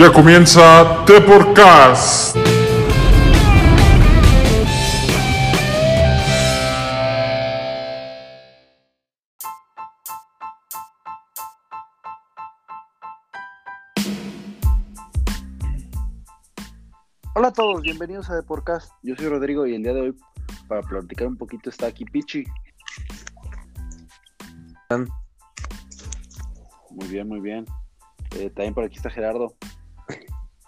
Ya comienza The Podcast. Hola a todos, bienvenidos a The Podcast. Yo soy Rodrigo y el día de hoy, para platicar un poquito, está aquí Pichi. Muy bien, muy bien. Eh, también por aquí está Gerardo.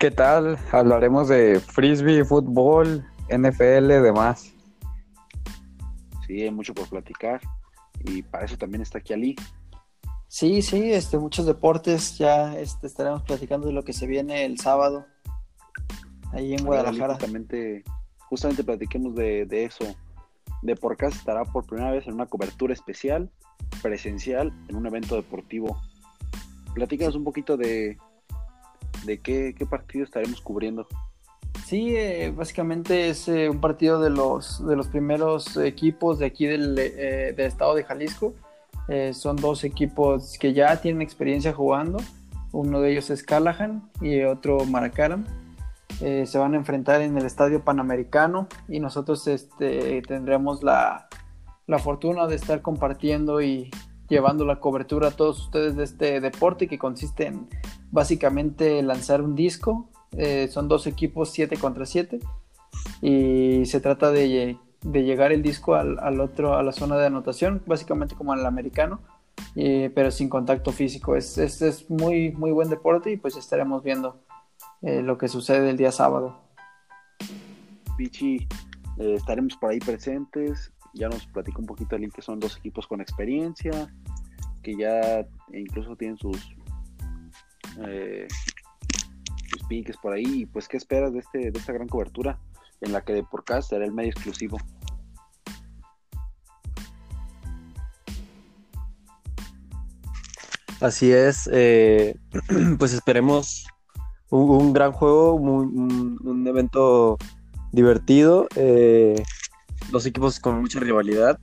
¿Qué tal? Hablaremos de frisbee, fútbol, NFL, demás. Sí, hay mucho por platicar. Y para eso también está aquí Ali. Sí, sí, este, muchos deportes. Ya este, estaremos platicando de lo que se viene el sábado. Ahí en Guadalajara. Justamente, justamente platiquemos de, de eso. De Podcast estará por primera vez en una cobertura especial, presencial, en un evento deportivo. Platícanos un poquito de, de qué, qué partido estaremos cubriendo. Sí, eh, básicamente es eh, un partido de los, de los primeros equipos de aquí del, eh, del estado de Jalisco. Son dos equipos que ya tienen experiencia jugando. Uno de ellos es Callahan y otro Maracaram. Se van a enfrentar en el Estadio Panamericano y nosotros este, tendremos la, la fortuna de estar compartiendo y llevando la cobertura a todos ustedes de este deporte que consiste en básicamente lanzar un disco. Eh, son dos equipos 7 contra 7 y se trata de, de llegar el disco al, al, otro, a la zona de anotación, básicamente como el americano, eh, pero sin contacto físico. Es, es, es, muy, muy buen deporte y pues estaremos viendo eh, lo que sucede el día sábado. Pichi, eh, estaremos por ahí presentes. Ya nos platicó un poquito el que son dos equipos con experiencia, que ya incluso tienen sus, eh, sus piques por ahí. Pues, ¿qué esperas de, este, de esta gran cobertura en la que de podcast será el medio exclusivo? Así es, eh, pues esperemos un, un gran juego, un, un, evento divertido, eh, dos equipos con mucha rivalidad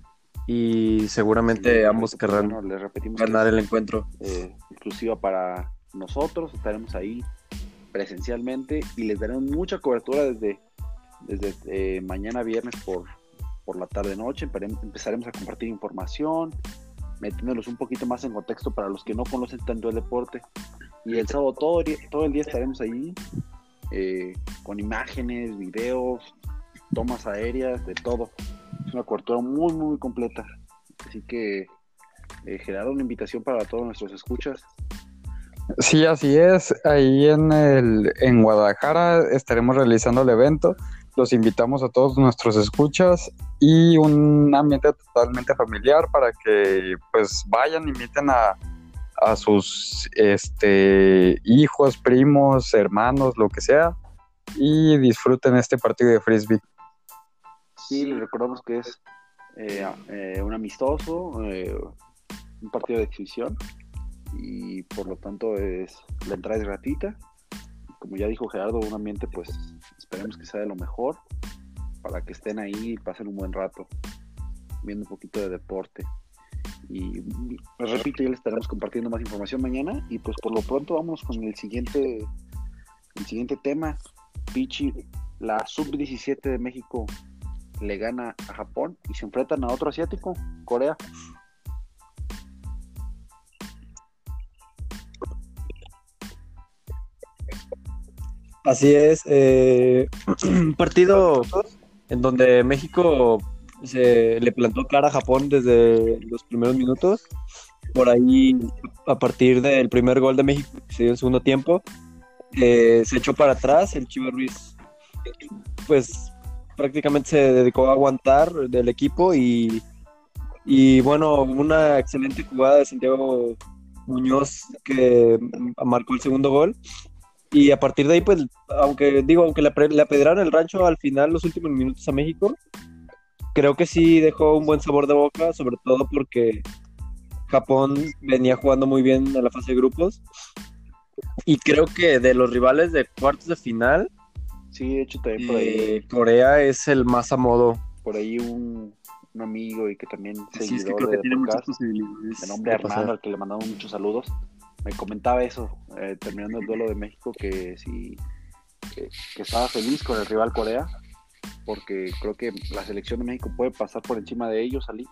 y seguramente ambos querrán bueno, les repetimos ganar el encuentro. Eh, exclusiva para nosotros, estaremos ahí presencialmente y les daremos mucha cobertura desde, desde eh, mañana viernes por, por la tarde noche, empezaremos a compartir información, metiéndolos un poquito más en contexto para los que no conocen tanto el deporte. Y el sábado todo, todo el día estaremos ahí eh, con imágenes, videos, tomas aéreas, de todo. Es una cobertura muy, muy completa. Así que, eh, Gerardo, una invitación para todos nuestros escuchas. Sí, así es. Ahí en, el, en Guadalajara estaremos realizando el evento. Los invitamos a todos nuestros escuchas y un ambiente totalmente familiar para que pues vayan, inviten a, a sus este, hijos, primos, hermanos, lo que sea, y disfruten este partido de frisbee. Sí, recordamos que es eh, eh, un amistoso, eh, un partido de exhibición, y por lo tanto es la entrada es gratuita. Como ya dijo Gerardo, un ambiente pues esperemos que sea de lo mejor para que estén ahí y pasen un buen rato viendo un poquito de deporte. Y pues repito, ya les estaremos compartiendo más información mañana. Y pues por lo pronto vamos con el siguiente, el siguiente tema. Pichi, la sub-17 de México le gana a Japón y se enfrentan a otro asiático, Corea. Así es, eh, un partido en donde México se le plantó cara a Japón desde los primeros minutos. Por ahí, a partir del primer gol de México, que se dio el segundo tiempo, eh, se echó para atrás. El Chivo Ruiz, pues prácticamente se dedicó a aguantar del equipo y, y bueno, una excelente jugada de Santiago Muñoz que marcó el segundo gol. Y a partir de ahí, pues, aunque digo, aunque le apedraron el rancho al final, los últimos minutos a México, creo que sí dejó un buen sabor de boca, sobre todo porque Japón venía jugando muy bien en la fase de grupos. Y creo que de los rivales de cuartos de final, sí, de hecho también por ahí. Eh, Corea es el más a modo. Por ahí un, un amigo y que también sí, es que creo que tiene muchas posibilidades. De nombre Hernando, al que le mandamos muchos saludos. me comentaba eso, eh, terminando el duelo de México, que que, que estaba feliz con el rival Corea, porque creo que la selección de México puede pasar por encima de ellos, Ali.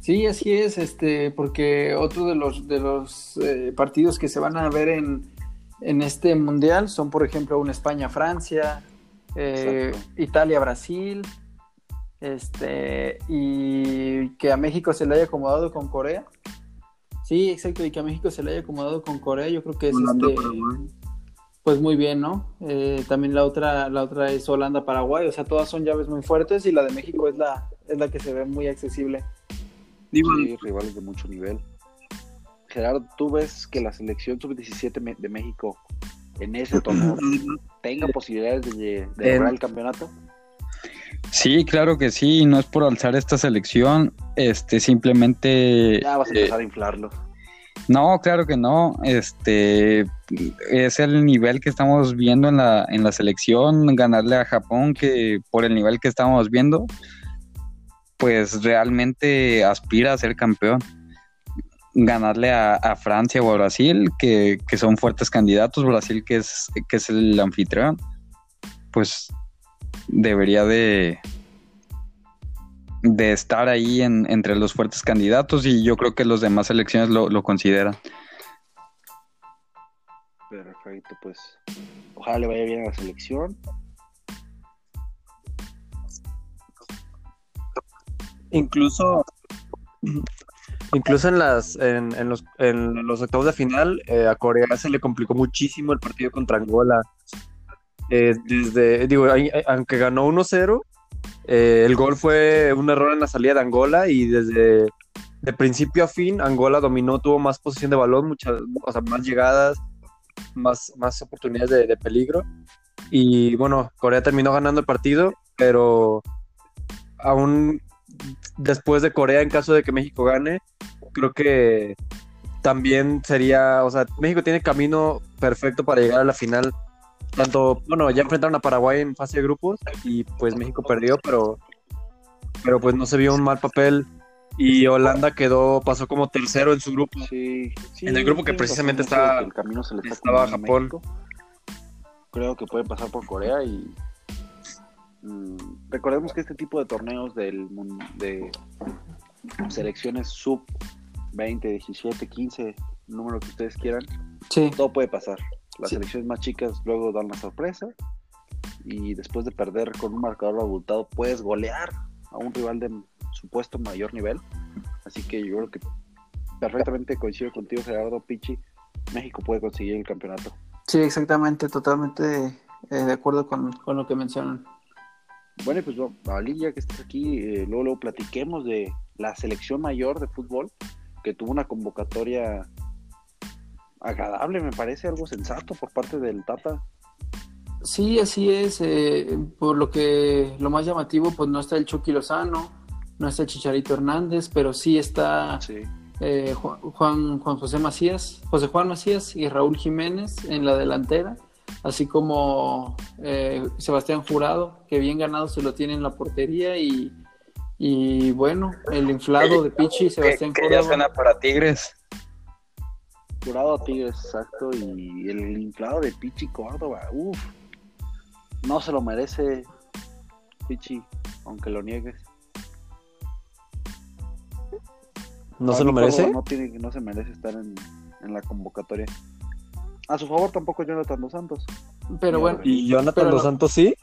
Sí, así es, este, porque otro de los de los eh, partidos que se van a ver en, en este mundial son, por ejemplo, un España-Francia, eh. Italia-Brasil, este, y que a México se le haya acomodado con Corea. Sí, exacto, y que a México se le haya acomodado con Corea, yo creo que es Holanda, este, Paraguay. pues muy bien, ¿no? Eh, también la otra, la otra es Holanda-Paraguay, o sea, todas son llaves muy fuertes y la de México es la, es la que se ve muy accesible. Digo, Sí, rivales de mucho nivel. Gerardo, ¿tú ves que la selección sub-17 me- de México en ese torneo tenga posibilidades de, de lograr el campeonato? Sí, claro que sí, no es por alzar esta selección, este simplemente Ya vas a eh, empezar a inflarlo. no, claro que no, este es el nivel que estamos viendo en la en la selección, ganarle a Japón que por el nivel que estamos viendo pues realmente aspira a ser campeón. Ganarle a, a Francia o a Brasil, que, que son fuertes candidatos, Brasil que es, que es el anfitrión, pues debería de, de estar ahí en- entre los fuertes candidatos y yo creo que los demás selecciones lo, lo consideran. Perfecto, pues ojalá le vaya bien a la selección. incluso incluso en las en, en los, en los octavos de final eh, a Corea se le complicó muchísimo el partido contra Angola. Eh, desde digo ahí- aunque ganó 1-0 eh, el gol fue un error en la salida de Angola y desde de principio a fin Angola dominó tuvo más posición de balón muchas o sea, más llegadas más más oportunidades de, de peligro. Y bueno Corea terminó ganando el partido pero aún después de Corea, en caso de que México gane, creo que también sería, o sea, México tiene camino perfecto para llegar a la final. Tanto, bueno, ya enfrentaron a Paraguay en fase de grupos y pues México perdió, pero, pero pues no se vio un mal papel y Holanda quedó, pasó como tercero en su grupo. Sí, sí, En el grupo que precisamente razón, mucho de estaba- que el camino se le está estaba Japón. México. Creo que puede pasar por Corea y mm, recordemos que este tipo de torneos del de selecciones sub 20, 17, 15, número que ustedes quieran, Sí, todo puede pasar. Las Sí. selecciones más chicas luego dan la sorpresa y después de perder con un marcador abultado puedes golear a un rival de supuesto mayor nivel. Así que yo creo que perfectamente coincido contigo, Gerardo Pichi. México puede conseguir el campeonato. sí, exactamente, totalmente eh, de acuerdo con, con lo que mencionan. Bueno, y pues Ali, ya que estás aquí, eh, luego, luego platiquemos de la selección mayor de fútbol, que tuvo una convocatoria agradable, me parece algo sensato por parte del Tata. Sí, así es. eh, por lo que lo más llamativo, pues no está el Chucky Lozano, no está el Chicharito Hernández, pero sí está Sí. eh, Juan, Juan Juan José Macías, José Juan Macías y Raúl Jiménez en la delantera, así como eh, Sebastián Jurado, que bien ganado se lo tiene en la portería y, y bueno, el inflado de Pichi, Que, Sebastián que ya Córdoba. suena para Tigres. Jurado a Tigres, exacto, y el inflado de Pichi Córdoba, uff, no se lo merece Pichi, aunque lo niegues. ¿No se lo merece? No, tiene, no se merece estar en, en la convocatoria. A su favor tampoco Jonathan Dos Santos. Pero bueno, ¿Y Jonathan Dos no- Santos sí?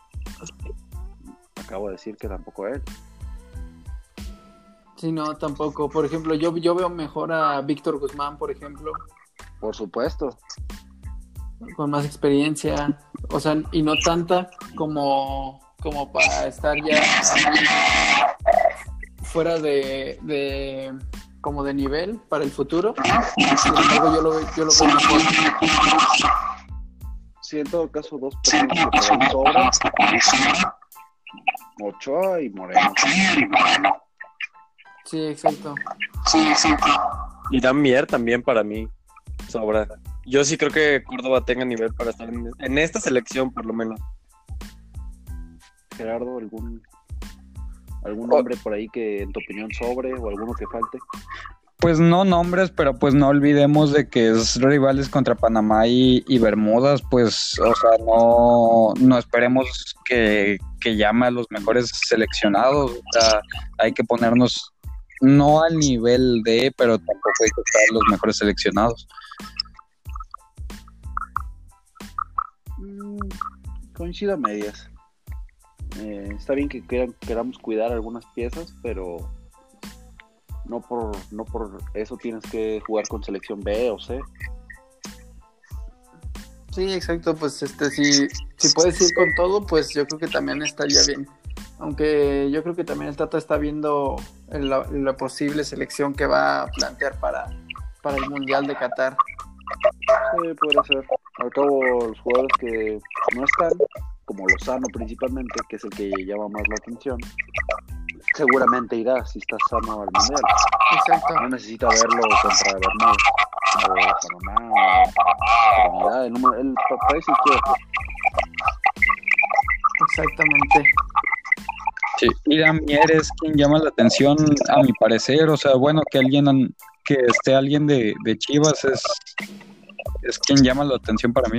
Acabo de decir que tampoco él. Sí, no, tampoco. Por ejemplo, yo, yo veo mejor a Víctor Guzmán, por ejemplo, Por supuesto. con más experiencia, o sea, y no tanta como, como para estar ya fuera de, de como de nivel para el futuro. Sin embargo, yo lo, veo- yo lo veo mejor. Sí, en todo caso, dos personas que. Ochoa y Moreno. Sí, exacto. Y Dan Mier también para mí sobra. Yo sí creo que Córdoba tenga nivel para estar en, en esta selección, por lo menos. Gerardo, ¿algún, algún Oh. nombre por ahí que en tu opinión sobre o alguno que falte? pues no nombres, pero pues no olvidemos de que es rivales contra Panamá y, y Bermudas, pues, o sea, no, no esperemos que, que llame a los mejores seleccionados, o sea, hay que ponernos no al nivel de, pero tampoco hay que estar los mejores seleccionados. Mm, coincido a medias. Eh, está bien que queran- queramos cuidar algunas piezas, pero no por, no por eso tienes que jugar con selección B o C. Sí, exacto, pues este si, si puedes ir con todo, pues yo creo que también estaría bien. Aunque yo creo que también el Tata está viendo la, la posible selección que va a plantear para, para el Mundial de Qatar. Sí, podría ser. Al cabo, los jugadores que no están, como Lozano principalmente, que es el que llama más la atención, seguramente irá si está sano al Mundial. Exacto. No necesita verlo contra Bermuda o Panamá o Trinidad. El, país quiere. Exactamente. Sí, Mier es quien llama la atención, a mi parecer. O sea, bueno, que alguien que esté alguien de, de Chivas es, es quien llama la atención para mí.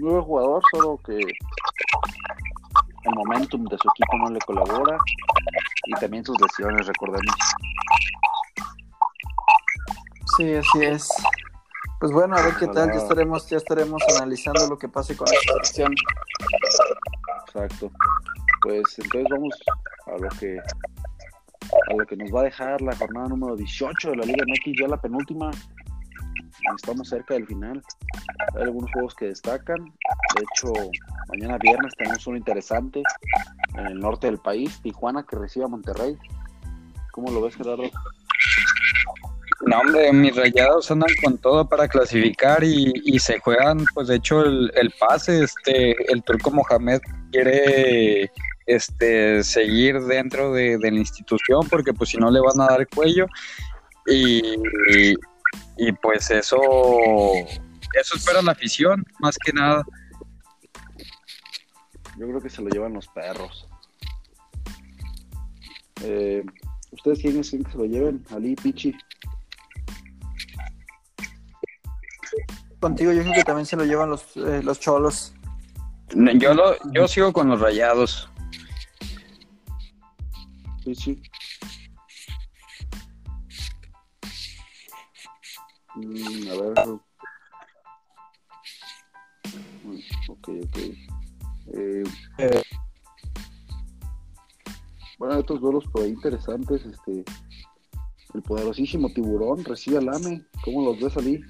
Muy buen jugador, solo que el momentum de su equipo no le colabora y también sus lesiones, recordemos. Sí, así es. Pues bueno, a ver qué tal, ya estaremos, ya estaremos analizando lo que pase con esta selección. Exacto. Pues entonces vamos a lo que a lo que nos va a dejar la jornada número 18 de la Liga MX, ya la penúltima. Estamos cerca del final. Hay algunos juegos que destacan. De hecho, mañana viernes tenemos uno interesante en el norte del país, Tijuana que recibe a Monterrey. ¿Cómo lo ves, Gerardo? No, hombre, mis rayados andan con todo para clasificar y, se juegan, pues de hecho, el, el pase. Este, el turco Mohamed quiere este, seguir dentro de, de la institución porque, pues, si no, le van a dar cuello. Y, y, y, pues eso, eso espera la afición, más que nada. Yo creo que se lo llevan los perros. Eh, ¿Ustedes quiénes quieren que se lo lleven? Ali, Pichi. Contigo yo creo que también se lo llevan los, eh, los cholos. Yo, lo, yo sigo con los rayados. Pichi. Mm, a ver. Mm, Ok, ok. Eh, bueno, hay otros duelos por ahí interesantes. Este, el poderosísimo tiburón recibe al AME. ¿Cómo los ves, Ali?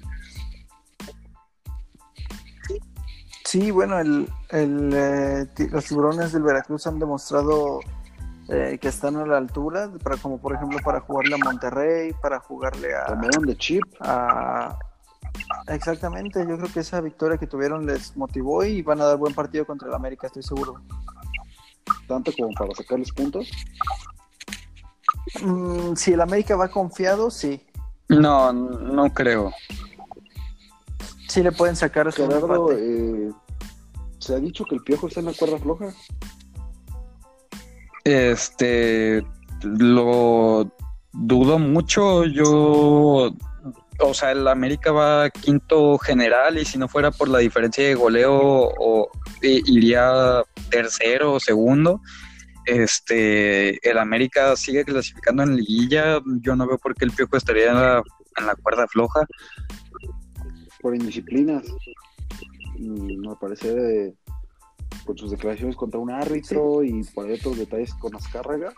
Sí, bueno, el, el, eh, los tiburones del Veracruz han demostrado eh, que están a la altura, para, como por ejemplo para jugarle a Monterrey, para jugarle a, Cambiaron de chip. a- Exactamente, yo creo que esa victoria que tuvieron les motivó y van a dar buen partido contra el América, estoy seguro. tanto como para sacarles puntos. Mm, si el América va confiado, sí. No, no creo. Sí le pueden sacar su Gerardo, eh, se ha dicho que el piojo está en la cuerda floja. Este, lo dudo mucho. Yo, o sea, el América va quinto general y si no fuera por la diferencia de goleo, o, iría tercero o segundo. Este, el América sigue clasificando en liguilla. Yo no veo por qué el Piojo estaría en la, en la cuerda floja. por indisciplinas. Mm, Me parece de- con sus declaraciones contra un árbitro y por ahí otros detalles con Azcárraga,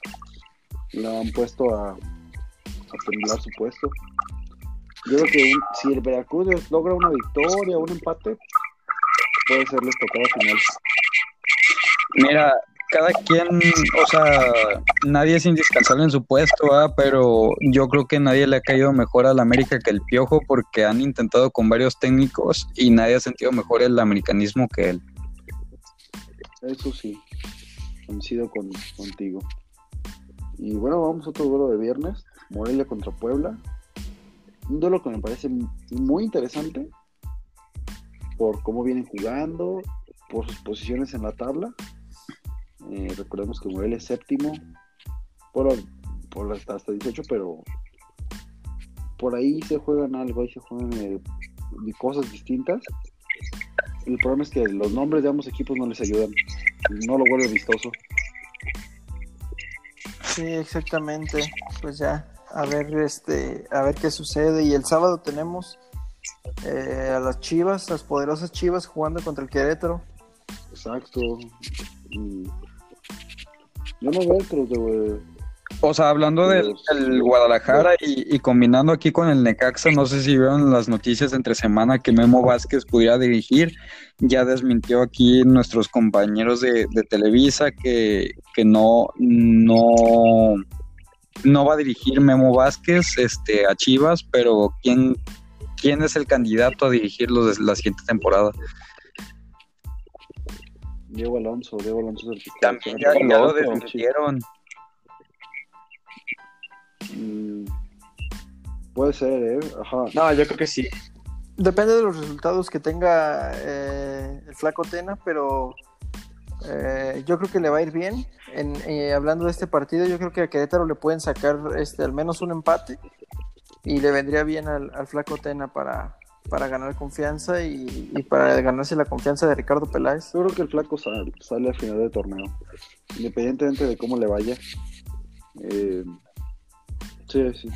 la han puesto a, a temblar su puesto. Yo creo que un- si el Veracruz logra una victoria o un empate, puede serles tocada final. Mira, cada quien, o sea, nadie es indispensable en su puesto, pero yo creo que nadie le ha caído mejor al América que el Piojo porque han intentado con varios técnicos y nadie ha sentido mejor el americanismo que él. Eso sí, coincido con, contigo. Y bueno, vamos a otro duelo de viernes, Morelia contra Puebla. Un duelo que me parece muy interesante por cómo vienen jugando, por sus posiciones en la tabla. Eh, recordemos que Morelia es séptimo, Puebla o hasta, hasta 18, pero por ahí se juegan algo, ahí se juegan eh, cosas distintas. El problema es que los nombres de ambos equipos no les ayudan, no lo vuelve vistoso. Sí, exactamente. Pues ya, a ver, este, a ver qué sucede. Y el sábado tenemos eh, a las Chivas, las poderosas Chivas jugando contra el Querétaro. Exacto. Y Yo no veo, pero de, O sea, hablando del, del Guadalajara y, y combinando aquí con el Necaxa, no sé si vieron las noticias entre semana que Memo Vázquez pudiera dirigir. Ya desmintió aquí nuestros compañeros de, de Televisa que, que no, no, no va a dirigir Memo Vázquez este, a Chivas, pero ¿quién, quién es el candidato a dirigirlos la siguiente temporada? Diego Alonso, Diego Alonso es el que También ya, ya lo desmintieron. Mm, Puede ser, ¿eh? Ajá. No, yo creo que sí. Depende de los resultados que tenga eh, el Flaco Tena, pero eh, yo creo que le va a ir bien. En, eh, hablando de este partido, yo creo que a Querétaro le pueden sacar este, al menos un empate y le vendría bien al, al Flaco Tena para, para ganar confianza y, y para ganarse la confianza de Ricardo Peláez. Yo creo que el flaco sale, sale al final del torneo. Independientemente de cómo le vaya. Eh, sí, sí.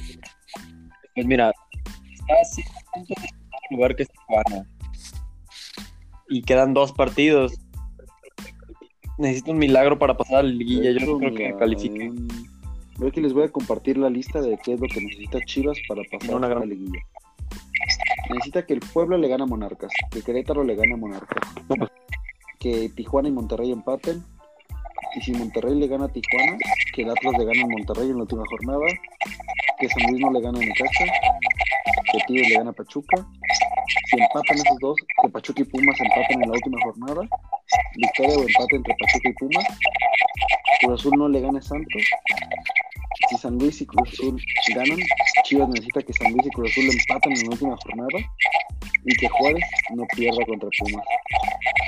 Pues mira, está a puntos del lugar que es Tijuana. Y quedan dos partidos. Necesito un milagro para pasar a la liguilla. Yo no creo que califique. mm, Yo aquí les voy a compartir la lista de qué es lo que necesita Chivas para pasar Una a gran- la liguilla. Necesita que el Pueblo le gane a Monarcas, que Querétaro le gane a Monarcas, que Tijuana y Monterrey empaten, y si Monterrey le gana a Tijuana, que el Atlas le gane a Monterrey en la última jornada, que San Luis no le gane a Necaxa, que Tigres le gane a Pachuca, si empatan esos dos, que Pachuca y Pumas empaten en la última jornada, victoria o empate entre Pachuca y Pumas, Cruz Azul no le gane a Santos, si San Luis y Cruz Azul ganan, Chivas necesita que San Luis y Cruz Azul empaten en la última jornada y que Juárez no pierda contra Pumas.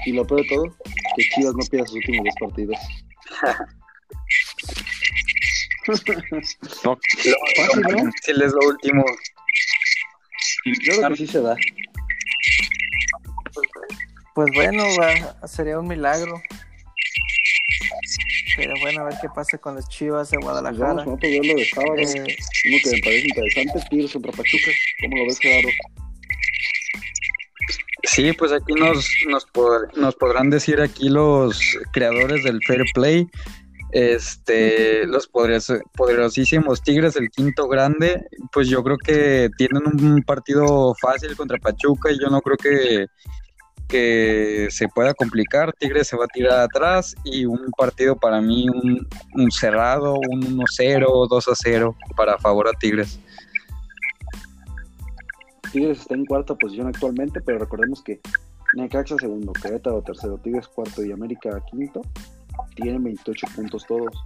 Y lo peor de todo, que Chivas no pierda sus últimos dos partidos. No, Fácil, ¿no? Si es lo último. Yo creo que sí se da. Pues bueno, va- sería un milagro. Pero bueno, a ver qué pasa con las Chivas de Pues vamos Guadalajara. con otro duelo de sábado, Eh, uno que me parece interesante, Tigres contra Pachuca. ¿Cómo lo ves, Gerardo? Sí, pues aquí nos, nos, pod- nos podrán decir aquí los creadores del Fair Play, este, los poderos- poderosísimos Tigres del quinto grande, pues yo creo que tienen un partido fácil contra Pachuca y yo no creo que, que se pueda complicar. Tigres se va a tirar atrás y un partido para mí, un, cerrado, un 1-0, 2-0 para favor a Tigres. Tigres está en cuarta posición actualmente, pero recordemos que Necaxa segundo, Querétaro tercero, Tigres cuarto y América quinto. Tienen 28 puntos todos.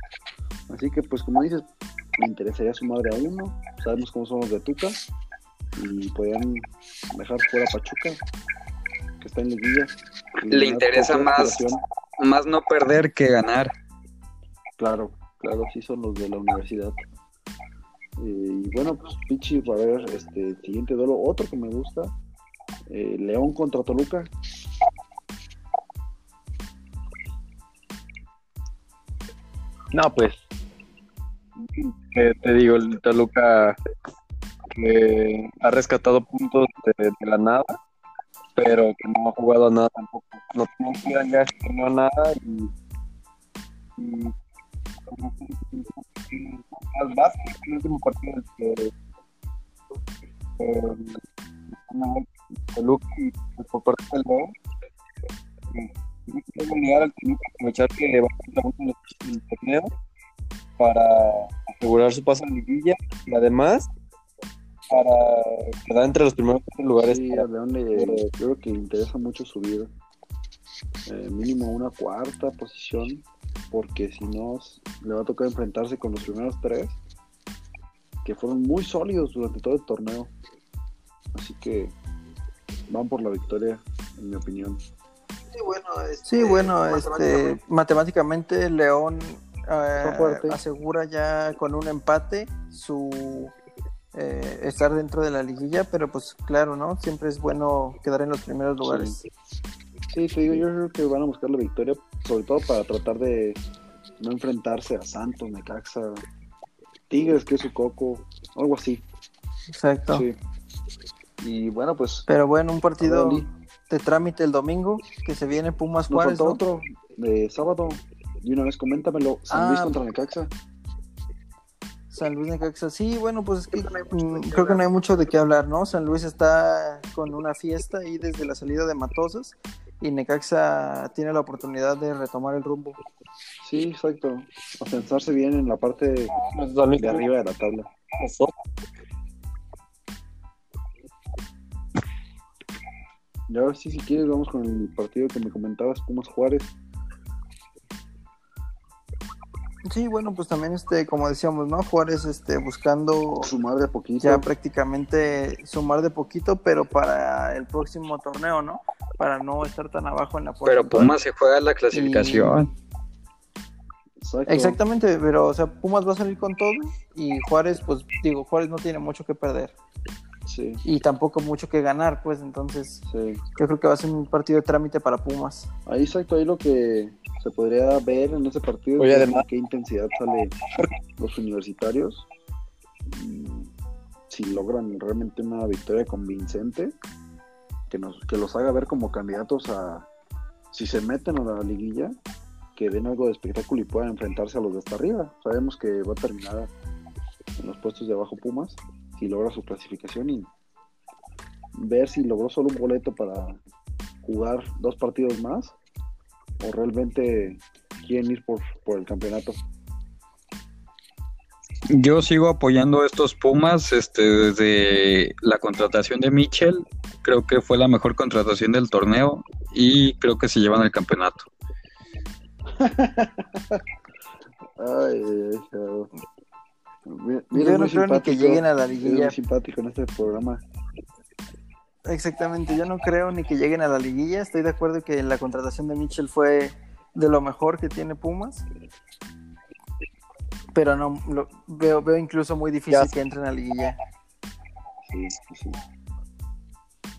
Así que, pues como dices, me interesaría sumar de a uno. Sabemos cómo son los de Tuca. Y podrían dejar fuera Pachuca, que está en liguilla. Le interesa más. Más no perder que ganar. Claro, claro, sí son los de la universidad. Eh, y bueno, pues Pichi, a ver, este siguiente duelo, otro que me gusta, eh, León contra Toluca. No, pues. eh, te digo, el Toluca que ha rescatado puntos de, de la nada, pero que no ha jugado a nada tampoco. No tiene que que no a nada y. y más el último partido que. eh, Toluca y por parte del León. eh, que al Toluca a aprovechar que va a la del torneo para asegurar su paso en liguilla y además para quedar entre los primeros lugares. Sí, a León le, creo que le interesa mucho subir eh, mínimo una cuarta posición, porque si no le va a tocar enfrentarse con los primeros tres, que fueron muy sólidos durante todo el torneo. Así que van por la victoria, en mi opinión. Sí, bueno, este, matemáticamente León eh, asegura ya con un empate su eh, estar dentro de la liguilla, pero pues claro, ¿no? Siempre es bueno quedar en los primeros lugares. Sí, te digo, yo creo que van a buscar la victoria, sobre todo para tratar de no enfrentarse a Santos, Necaxa, Tigres, que es su coco, algo así. Exacto. Sí. Y bueno, pues Pero bueno, un partido de trámite el domingo, que se viene Pumas Juárez, ¿no? otro de sábado. Y una vez coméntamelo, San Luis Ah. contra Necaxa. San Luis Necaxa. Sí, bueno, pues es que mm, creo que no hay mucho de qué hablar, ¿no? San Luis está con una fiesta ahí desde la salida de Matosas y Necaxa tiene la oportunidad de retomar el rumbo. Sí, exacto. Afianzarse bien en la parte de arriba de la tabla. Y ahora sí, si quieres, vamos con el partido que me comentabas, Pumas Juárez. Sí, bueno, pues también este, como decíamos, ¿no? Juárez este buscando Sumar de poquito. ya prácticamente sumar de poquito, pero para el próximo torneo, ¿no? Para no estar tan abajo en la Pero porcentual. Pumas se juega la clasificación. Exacto. Exactamente, pero o sea, Pumas va a salir con todo y Juárez, pues digo, Juárez no tiene mucho que perder Sí, y tampoco mucho que ganar, pues entonces sí. yo creo que va a ser un partido de trámite para Pumas. Ahí exacto, ahí lo que se podría ver en ese partido Oye, es además- qué intensidad sale los universitarios. Y si logran realmente una victoria convincente, que nos, que los haga ver como candidatos a si se meten a la liguilla, que den algo de espectáculo y puedan enfrentarse a los de hasta arriba. Sabemos que va a terminar en los puestos de abajo Pumas, si logra su clasificación y ver si logró solo un boleto para jugar dos partidos más o realmente quieren ir por, por el campeonato. Yo sigo apoyando a estos Pumas este, desde la contratación de Mitchell. Creo que fue la mejor contratación del torneo y creo que se llevan el campeonato. Ay, Yo no creo ni que lleguen a la liguilla. muy simpático en este programa. Exactamente, yo no creo ni que lleguen a la liguilla. Estoy de acuerdo que la contratación de Mitchell fue de lo mejor que tiene Pumas. Pero no lo, veo, veo incluso muy difícil Ya. que entren a la liguilla. Sí, sí, sí.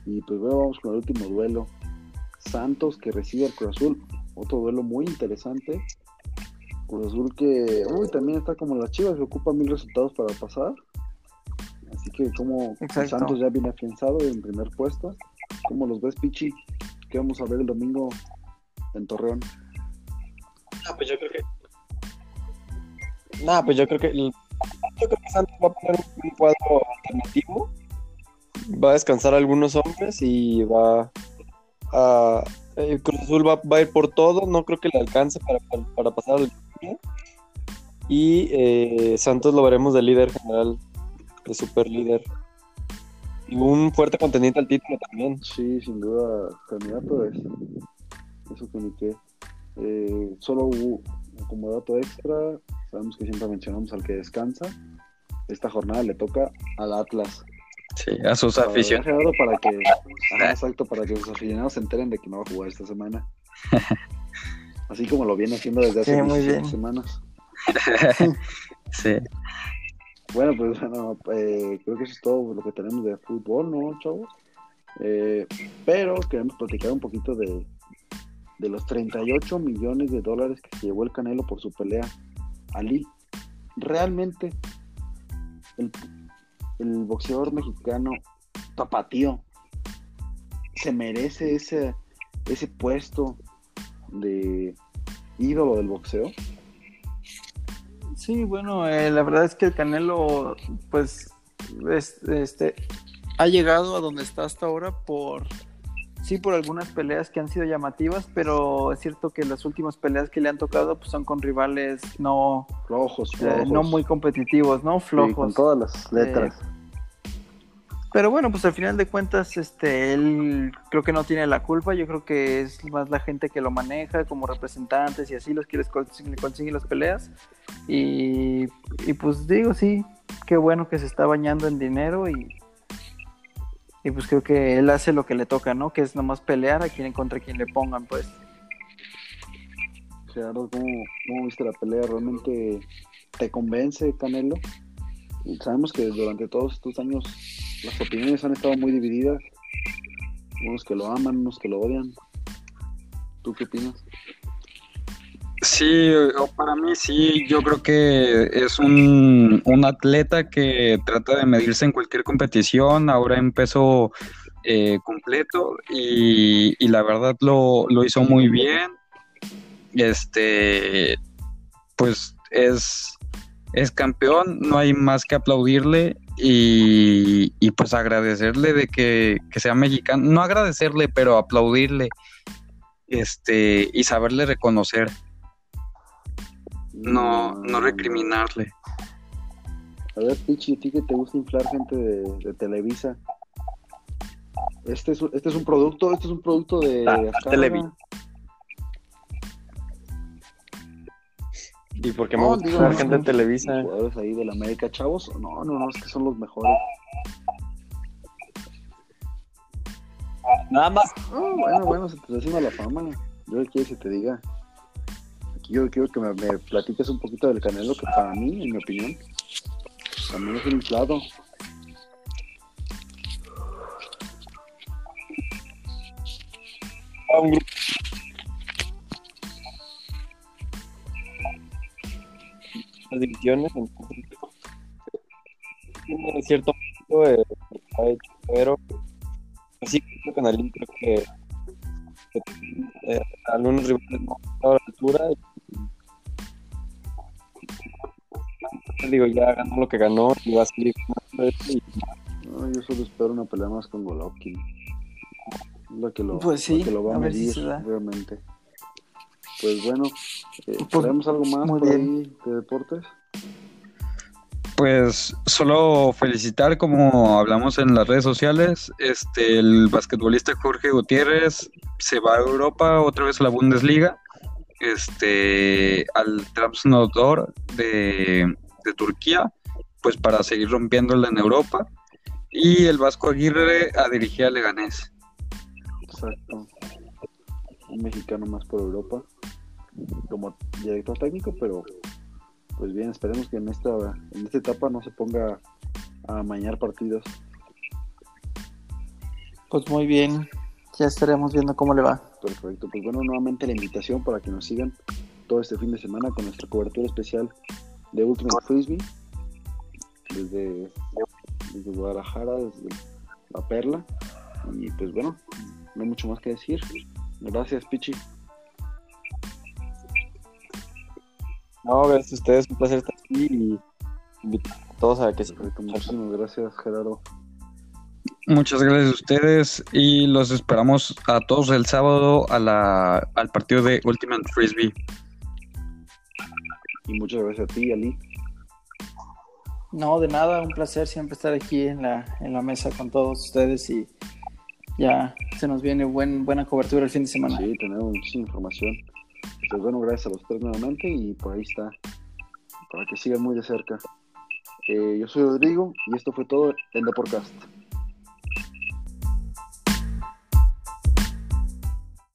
Y pues bueno, vamos con el último duelo. Santos que recibe al Cruz Azul. Otro duelo muy interesante. Cruz Azul que uy, también está como las chivas, que ocupa mil resultados para pasar. Así que como Exacto. Santos ya viene afianzado en primer puesto. ¿Cómo los ves, Pichi? ¿Qué vamos a ver el domingo en Torreón? Ah, pues yo creo que. Nah, pues yo creo que. el- Yo creo que Santos va a poner un cuadro alternativo. Va a descansar a algunos hombres y va a. el Cruz Azul va, va a ir por todo. No creo que le alcance para, para, para pasar al. Y eh, Santos lo veremos de líder general, de super líder. Y un fuerte contendiente al título también. Sí, sin duda, candidato es. Eso que ni qué. Eh, solo hubo- como dato extra, sabemos que siempre mencionamos al que descansa. Esta jornada le toca al Atlas. Sí, a sus Para- aficionados. Para que, ajá, exacto, para que los aficionados se enteren de que no va a jugar esta semana. Así como lo viene haciendo desde hace Sí, muy 17 bien. semanas. Sí. Bueno, pues bueno, eh, creo que eso es todo lo que tenemos de fútbol, ¿no, chavos? Eh, pero queremos platicar un poquito de, de los 38 millones de dólares que se llevó el Canelo por su pelea. Ali, realmente el, el boxeador mexicano tapatío se merece ese, ese puesto de ídolo del boxeo. Sí, bueno, eh, la verdad es que el Canelo, pues, es- este, ha llegado a donde está hasta ahora por, sí, por algunas peleas que han sido llamativas, pero es cierto que las últimas peleas que le han tocado, pues, son con rivales no, Flojos, eh, flojos. no muy competitivos, no Sí, con flojos. todas las letras. Pero bueno, pues al final de cuentas, este, él creo que no tiene la culpa. Yo creo que es más la gente que lo maneja como representantes y así los que les consiguen, las peleas. Y, pues digo, sí, qué bueno que se está bañando en dinero y, y pues creo que él hace lo que le toca, ¿no? Que es nomás pelear a quien contra quien le pongan, pues. Gerardo, ¿cómo, ¿cómo viste la pelea? ¿Realmente te convence Canelo? Sabemos que durante todos estos años las opiniones han estado muy divididas. Unos que lo aman, unos que lo odian. ¿Tú qué opinas? Sí, para mí sí, yo creo que es un, un atleta que trata de medirse en cualquier competición, ahora en peso eh, completo y, y la verdad lo, lo hizo muy bien. Este, pues es, es campeón, no hay más que aplaudirle y, y pues agradecerle de que, que sea mexicano, no agradecerle, pero aplaudirle este y saberle reconocer, no, no recriminarle. A ver, Pichi, ¿a ti que te gusta inflar gente de, de Televisa? Este es, un- este es un producto, este es un producto de Ah, Azcárraga. ¿Y por qué me No, gusta digo, la gente de los Televisa? jugadores ahí de la América, chavos. No, no, no, es que son los mejores. Nada más. Ah, bueno, bueno, se te está haciendo la fama. Yo qué quieres que te diga. Aquí yo quiero que me, me platiques un poquito del Canelo, que para mí, en mi opinión, también es un inflado. un grupo. Las divisiones, entonces, tiene cierto punto, eh, ha hecho, pero así creo que Canalín creo que, que, eh, algunos rivales no han estado a la altura y, digo ya ganó lo que ganó y va a seguir ganando esto y No, yo solo espero una pelea más con Golovkin. La que lo, Pues sí, la que lo va a, a ver si medir, se da. realmente. Pues bueno, eh, Pues, ¿traemos algo más por ahí de deportes? Pues solo felicitar, como hablamos en las redes sociales, este el basquetbolista Jorge Gutiérrez se va a Europa, otra vez a la Bundesliga, este al Trabzonspor de, de Turquía, pues para seguir rompiéndola en Europa, y el Vasco Aguirre a dirigir a Leganés. Exacto. Un mexicano más por Europa como director técnico, pero pues bien, esperemos que en esta, en esta etapa no se ponga a amañar partidos. Pues muy bien, ya estaremos viendo cómo le va. Perfecto, pues bueno, nuevamente la invitación para que nos sigan todo este fin de semana con nuestra cobertura especial de Ultimate Frisbee desde, desde Guadalajara, desde La Perla. Y pues bueno, no hay mucho más que decir. Gracias, Pichi. no, gracias a ustedes, un placer estar aquí y invitar a todos a que se muchísimas gracias, Gerardo. Muchas gracias a ustedes y los esperamos a todos el sábado a la, al partido de Ultimate Frisbee. Y muchas gracias a ti, Ali. No, de nada, un placer siempre estar aquí en la, en la mesa con todos ustedes y ya se nos viene buen, buena cobertura el fin de semana. Sí, tenemos muchísima información. Pues bueno, gracias a los tres nuevamente y por ahí está, para que sigan muy de cerca. Eh, yo soy Rodrigo y esto fue todo en The Podcast.